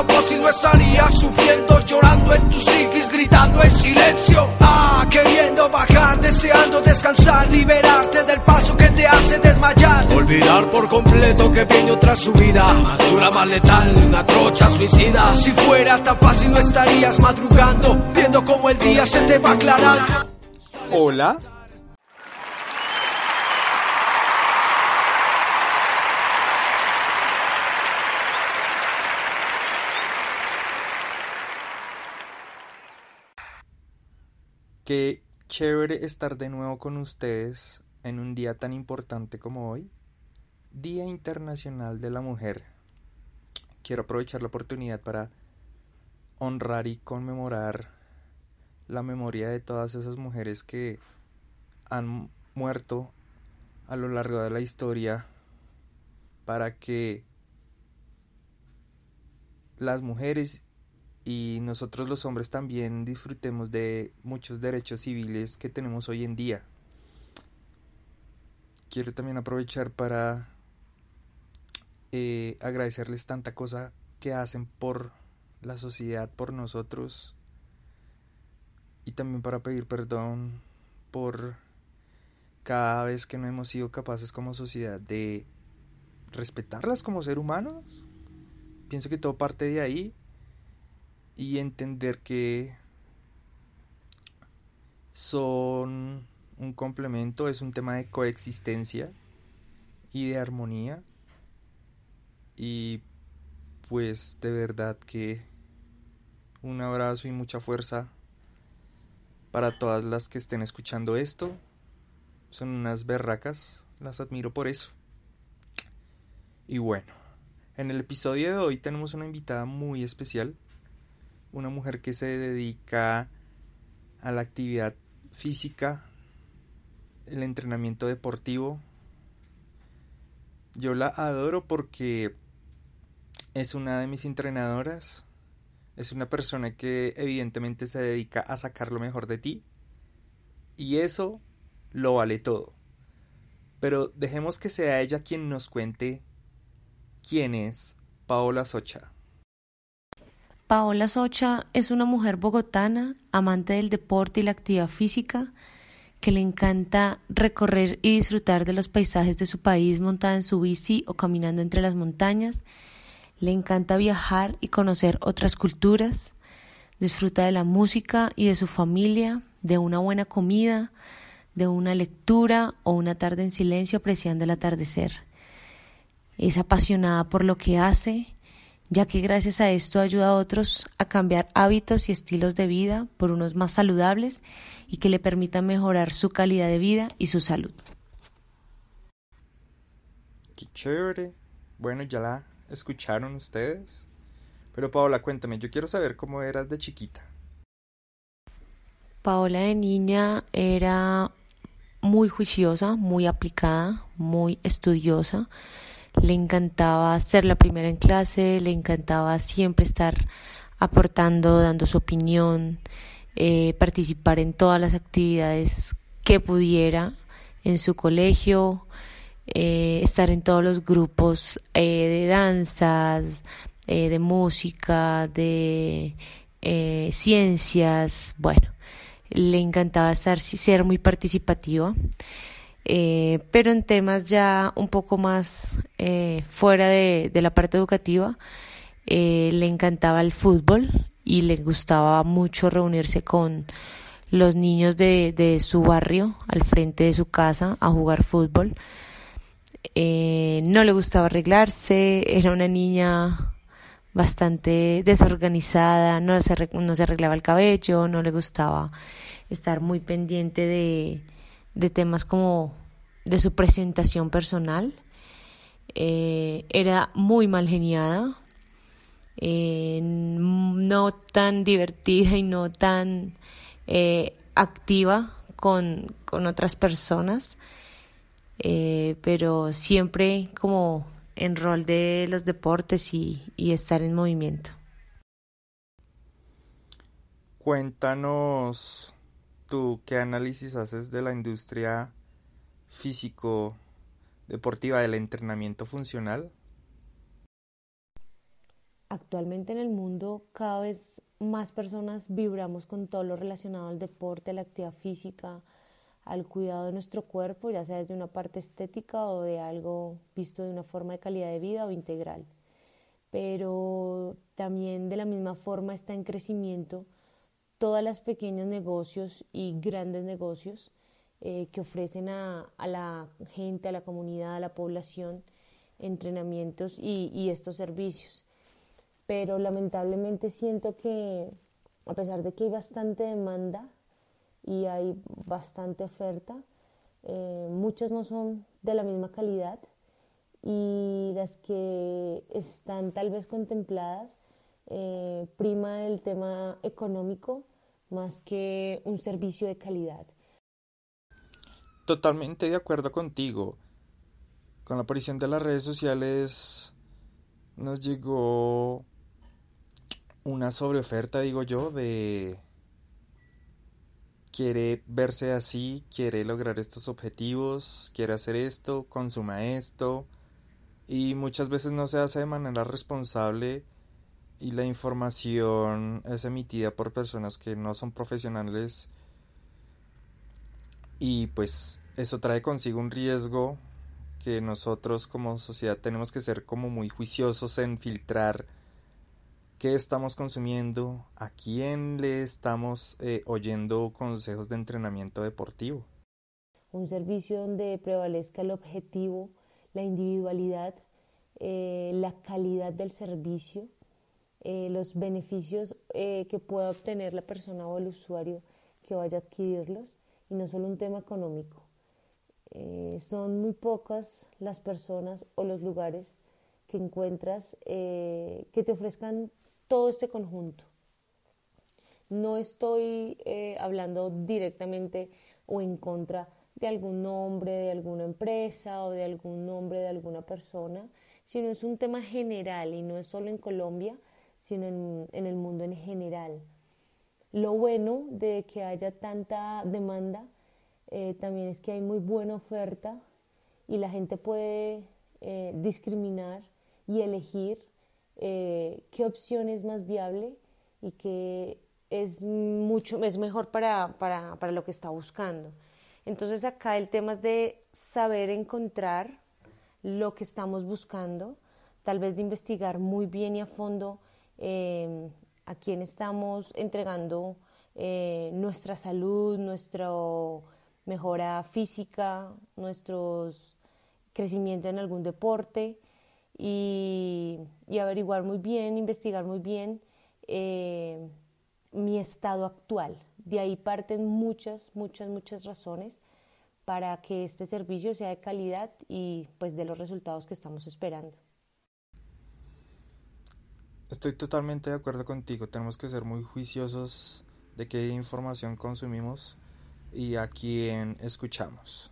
tan fácil no estarías sufriendo, llorando en tu psiquis, gritando en silencio. Ah, queriendo bajar, deseando descansar, liberarte del paso que te hace desmayar. Olvidar por completo que viene otra subida, más dura, más letal, una trocha suicida. Si fuera tan fácil no estarías madrugando, viendo cómo el día se te va aclarando. Hola. Qué chévere estar de nuevo con ustedes en un día tan importante como hoy, Día Internacional de la Mujer. Quiero aprovechar la oportunidad para honrar y conmemorar la memoria de todas esas mujeres que han muerto a lo largo de la historia para que las mujeres y nosotros los hombres también disfrutemos de muchos derechos civiles que tenemos hoy en día. Quiero también aprovechar para eh, agradecerles tanta cosa que hacen por la sociedad, por nosotros y también para pedir perdón por cada vez que no hemos sido capaces como sociedad de respetarlas como ser humanos. Pienso que todo parte de ahí y entender que son un complemento, es un tema de coexistencia y de armonía. Y pues de verdad que un abrazo y mucha fuerza para todas las que estén escuchando esto. Son unas berracas, las admiro por eso. Y bueno, en el episodio de hoy tenemos una invitada muy especial una mujer que se dedica a la actividad física, el entrenamiento deportivo. Yo la adoro porque es una de mis entrenadoras, es una persona que evidentemente se dedica a sacar lo mejor de ti y eso lo vale todo. Pero dejemos que sea ella quien nos cuente quién es Paola Socha. Paola Socha es una mujer bogotana, amante del deporte y la actividad física, que le encanta recorrer y disfrutar de los paisajes de su país montada en su bici o caminando entre las montañas. Le encanta viajar y conocer otras culturas. Disfruta de la música y de su familia, de una buena comida, de una lectura o una tarde en silencio apreciando el atardecer. Es apasionada por lo que hace ya que gracias a esto ayuda a otros a cambiar hábitos y estilos de vida por unos más saludables y que le permitan mejorar su calidad de vida y su salud. Qué chévere. Bueno, ya la escucharon ustedes. Pero Paola, cuéntame, yo quiero saber cómo eras de chiquita. Paola de niña era muy juiciosa, muy aplicada, muy estudiosa le encantaba ser la primera en clase, le encantaba siempre estar aportando, dando su opinión, eh, participar en todas las actividades que pudiera en su colegio, eh, estar en todos los grupos eh, de danzas, de música, de ciencias, bueno, le encantaba estar, ser muy participativa. Eh, pero en temas ya un poco más eh, fuera de, la parte educativa, eh, le encantaba el fútbol y le gustaba mucho reunirse con los niños de, de su barrio al frente de su casa a jugar fútbol. no le gustaba arreglarse, era una niña bastante desorganizada, no se, no se arreglaba el cabello, no le gustaba estar muy pendiente de, de temas como de su presentación personal. Eh, era muy mal geniada, eh, no tan divertida y no tan eh, activa con, otras personas, pero siempre como en rol de los deportes y, y estar en movimiento. Cuéntanos tú qué análisis haces de la industria físico deportiva del entrenamiento funcional? actualmente en el mundo cada vez más personas vibramos con todo lo relacionado al deporte, a la actividad física, al cuidado de nuestro cuerpo, ya sea desde una parte estética o de algo visto de una forma de calidad de vida o integral. Pero también de la misma forma está en crecimiento todas las pequeños negocios y grandes negocios eh, que ofrecen a, la gente, a la comunidad, a la población entrenamientos y estos servicios. Pero lamentablemente siento que a pesar de que hay bastante demanda, y hay bastante oferta. Eh, muchas no son de la misma calidad y las que están tal vez contempladas eh, prima el tema económico más que un servicio de calidad. Totalmente de acuerdo contigo. Con la aparición de las redes sociales nos llegó una sobreoferta, digo yo, de quiere verse así, quiere lograr estos objetivos, quiere hacer esto, consuma esto y muchas veces no se hace de manera responsable y la información es emitida por personas que no son profesionales y pues eso trae consigo un riesgo que nosotros como sociedad tenemos que ser como muy juiciosos en filtrar qué estamos consumiendo, a quién le estamos eh, oyendo consejos de entrenamiento deportivo. Un servicio donde prevalezca el objetivo, la individualidad, eh, la calidad del servicio, eh, los beneficios que pueda obtener la persona o el usuario que vaya a adquirirlos y no solo un tema económico. son muy pocas las personas o los lugares que encuentras que te ofrezcan todo este conjunto. No estoy eh, hablando directamente o en contra de algún nombre de alguna empresa o de algún nombre de alguna persona, sino es un tema general y no es solo en Colombia, sino en, el mundo en general. Lo bueno de que haya tanta demanda eh, también es que hay muy buena oferta y la gente puede eh, discriminar y elegir eh, qué opción es más viable y qué es mucho es mejor para, para, para lo que está buscando. Entonces acá el tema es de saber encontrar lo que estamos buscando, tal vez de investigar muy bien y a fondo eh, a quién estamos entregando eh, nuestra salud, nuestra mejora física, nuestro crecimiento en algún deporte y, averiguar muy bien, investigar muy bien eh, mi estado actual. De ahí parten muchas, muchas, muchas razones para que este servicio sea de calidad y pues de los resultados que estamos esperando. Estoy totalmente de acuerdo contigo. Tenemos que ser muy juiciosos de qué información consumimos y a quién escuchamos.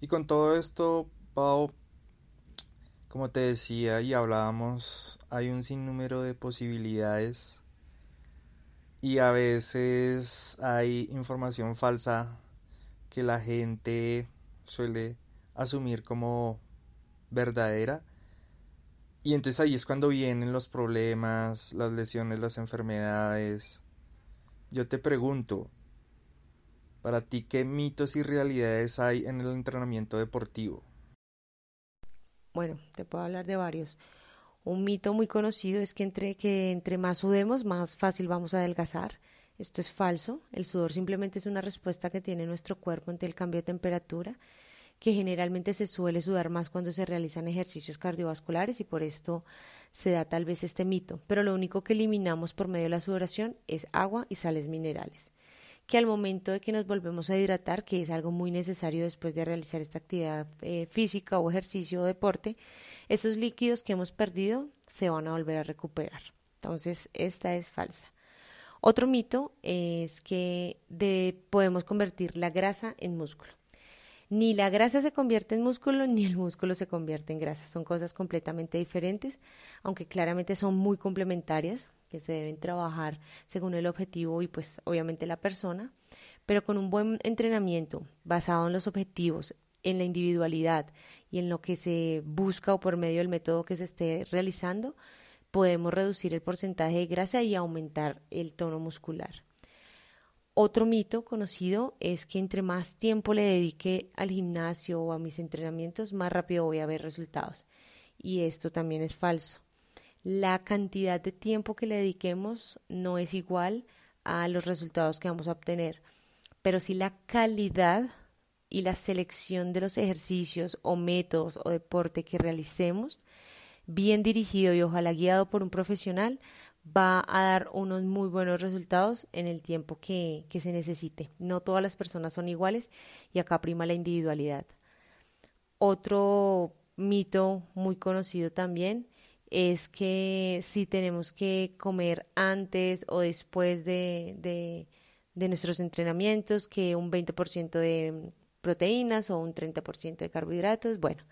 Y con todo esto, Pau, como te decía y hablábamos, hay un sinnúmero de posibilidades y a veces hay información falsa que la gente suele asumir como verdadera. Y entonces ahí es cuando vienen los problemas, las lesiones, las enfermedades. Yo te pregunto, para ti, ¿qué mitos y realidades hay en el entrenamiento deportivo? bueno, te puedo hablar de varios. Un mito muy conocido es que entre, que entre más sudemos, más fácil vamos a adelgazar. Esto es falso. El sudor simplemente es una respuesta que tiene nuestro cuerpo ante el cambio de temperatura, que generalmente se suele sudar más cuando se realizan ejercicios cardiovasculares y por esto se da tal vez este mito. Pero lo único que eliminamos por medio de la sudoración es agua y sales minerales que al momento de que nos volvemos a hidratar, que es algo muy necesario después de realizar esta actividad eh, física o ejercicio o deporte, esos líquidos que hemos perdido se van a volver a recuperar. Entonces, esta es falsa. Otro mito es que podemos convertir la grasa en músculo. Ni la grasa se convierte en músculo, ni el músculo se convierte en grasa. Son cosas completamente diferentes, aunque claramente son muy complementarias que se deben trabajar según el objetivo y pues obviamente la persona, pero con un buen entrenamiento basado en los objetivos, en la individualidad y en lo que se busca o por medio del método que se esté realizando, podemos reducir el porcentaje de grasa y aumentar el tono muscular. Otro mito conocido es que entre más tiempo le dedique al gimnasio o a mis entrenamientos, más rápido voy a ver resultados. Y esto también es falso. La cantidad de tiempo que le dediquemos no es igual a los resultados que vamos a obtener, pero sí la calidad y la selección de los ejercicios o métodos o deporte que realicemos, bien dirigido y ojalá guiado por un profesional, va a dar unos muy buenos resultados en el tiempo que, que, se necesite. No todas las personas son iguales y acá prima la individualidad. Otro mito muy conocido también es que si tenemos que comer antes o después de, de, de nuestros entrenamientos, que un 20% de proteínas o un 30% de carbohidratos, bueno,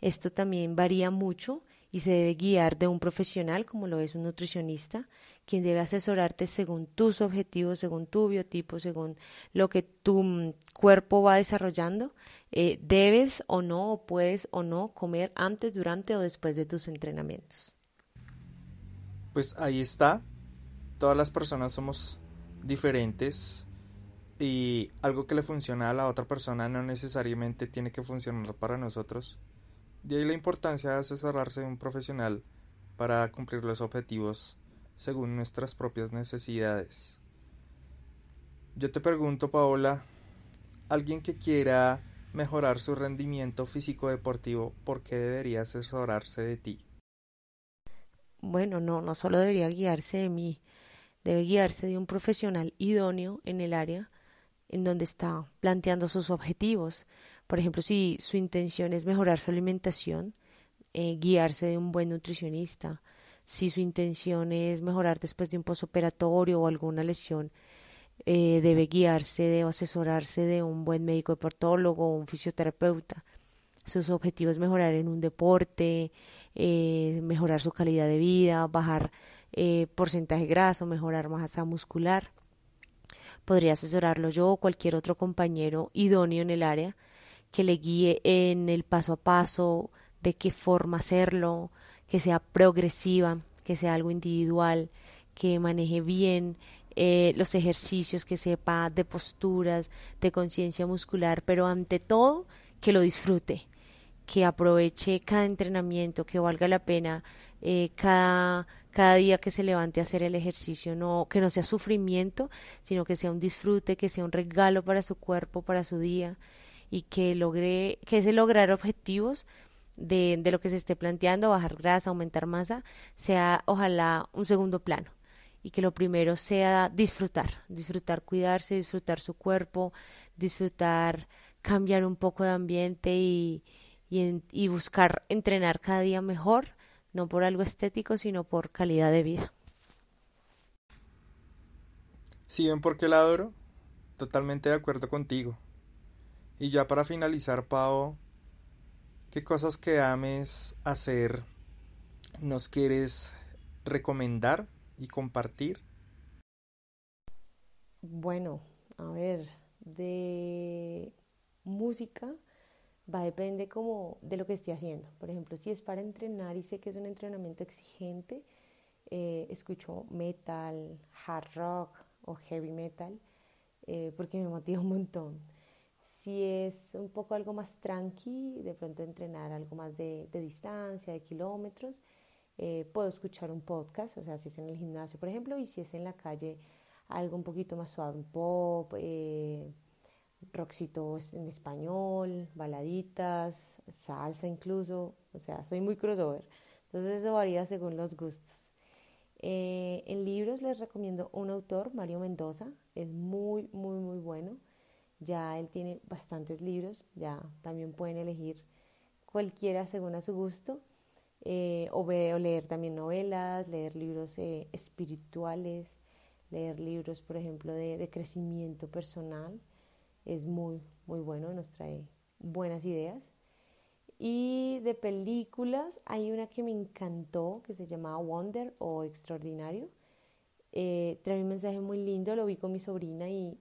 esto también varía mucho y se debe guiar de un profesional, como lo es un nutricionista, quien debe asesorarte según tus objetivos, según tu biotipo, según lo que tu mm, cuerpo va desarrollando. Eh, debes o no, o puedes o no comer antes, durante o después de tus entrenamientos. Pues ahí está. Todas las personas somos diferentes y algo que le funciona a la otra persona no necesariamente tiene que funcionar para nosotros. De ahí la importancia de asesorarse de un profesional para cumplir los objetivos según nuestras propias necesidades. Yo te pregunto, Paola, alguien que quiera mejorar su rendimiento físico deportivo, ¿por qué debería asesorarse de ti? Bueno, no, no solo debería guiarse de mí, debe guiarse de un profesional idóneo en el área en donde está planteando sus objetivos, por ejemplo, si su intención es mejorar su alimentación, eh, guiarse de un buen nutricionista. Si su intención es mejorar después de un posoperatorio o alguna lesión, eh, debe guiarse, debe asesorarse de un buen médico deportólogo o un fisioterapeuta. Sus objetivos es mejorar en un deporte, eh, mejorar su calidad de vida, bajar porcentaje graso, mejorar masa muscular. Podría asesorarlo yo o cualquier otro compañero idóneo en el área que le guíe en el paso a paso de qué forma hacerlo, que sea progresiva, que sea algo individual, que maneje bien eh, los ejercicios, que sepa de posturas, de conciencia muscular, pero ante todo que lo disfrute, que aproveche cada entrenamiento, que valga la pena eh, cada, cada día que se levante a hacer el ejercicio, no, que no sea sufrimiento, sino que sea un disfrute, que sea un regalo para su cuerpo, para su día, y que logre, que ese lograr objetivos de, de lo que se esté planteando, bajar grasa, aumentar masa, sea ojalá un segundo plano y que lo primero sea disfrutar, disfrutar cuidarse, disfrutar su cuerpo, disfrutar cambiar un poco de ambiente y, y, buscar entrenar cada día mejor, no por algo estético, sino por calidad de vida. ¿Sí ven por qué la adoro? Totalmente de acuerdo contigo. Y ya para finalizar, Pau, ¿qué cosas que ames hacer nos quieres recomendar y compartir? Bueno, a ver, de música va a depender como de lo que esté haciendo. Por ejemplo, si es para entrenar y sé que es un entrenamiento exigente, eh, escucho metal, hard rock o heavy metal eh, porque me motiva un montón. Si es un poco algo más tranqui, de pronto entrenar algo más de, distancia, de kilómetros, eh, puedo escuchar un podcast, o sea, si es en el gimnasio, por ejemplo, y si es en la calle, algo un poquito más suave, pop, eh, en español, baladitas, salsa incluso, o sea, soy muy crossover. Entonces eso varía según los gustos. Eh, en libros les recomiendo un autor, Mario Mendoza, es muy, muy, muy bueno. Ya él tiene bastantes libros, ya también pueden elegir cualquiera según a su gusto. Eh, o, leer también novelas, leer libros eh, espirituales, leer libros, por ejemplo, de, crecimiento personal. Es muy, muy bueno, nos trae buenas ideas. Y de películas, hay una que me encantó, que se llamaba Wonder o Extraordinario. Eh, trae un mensaje muy lindo, lo vi con mi sobrina y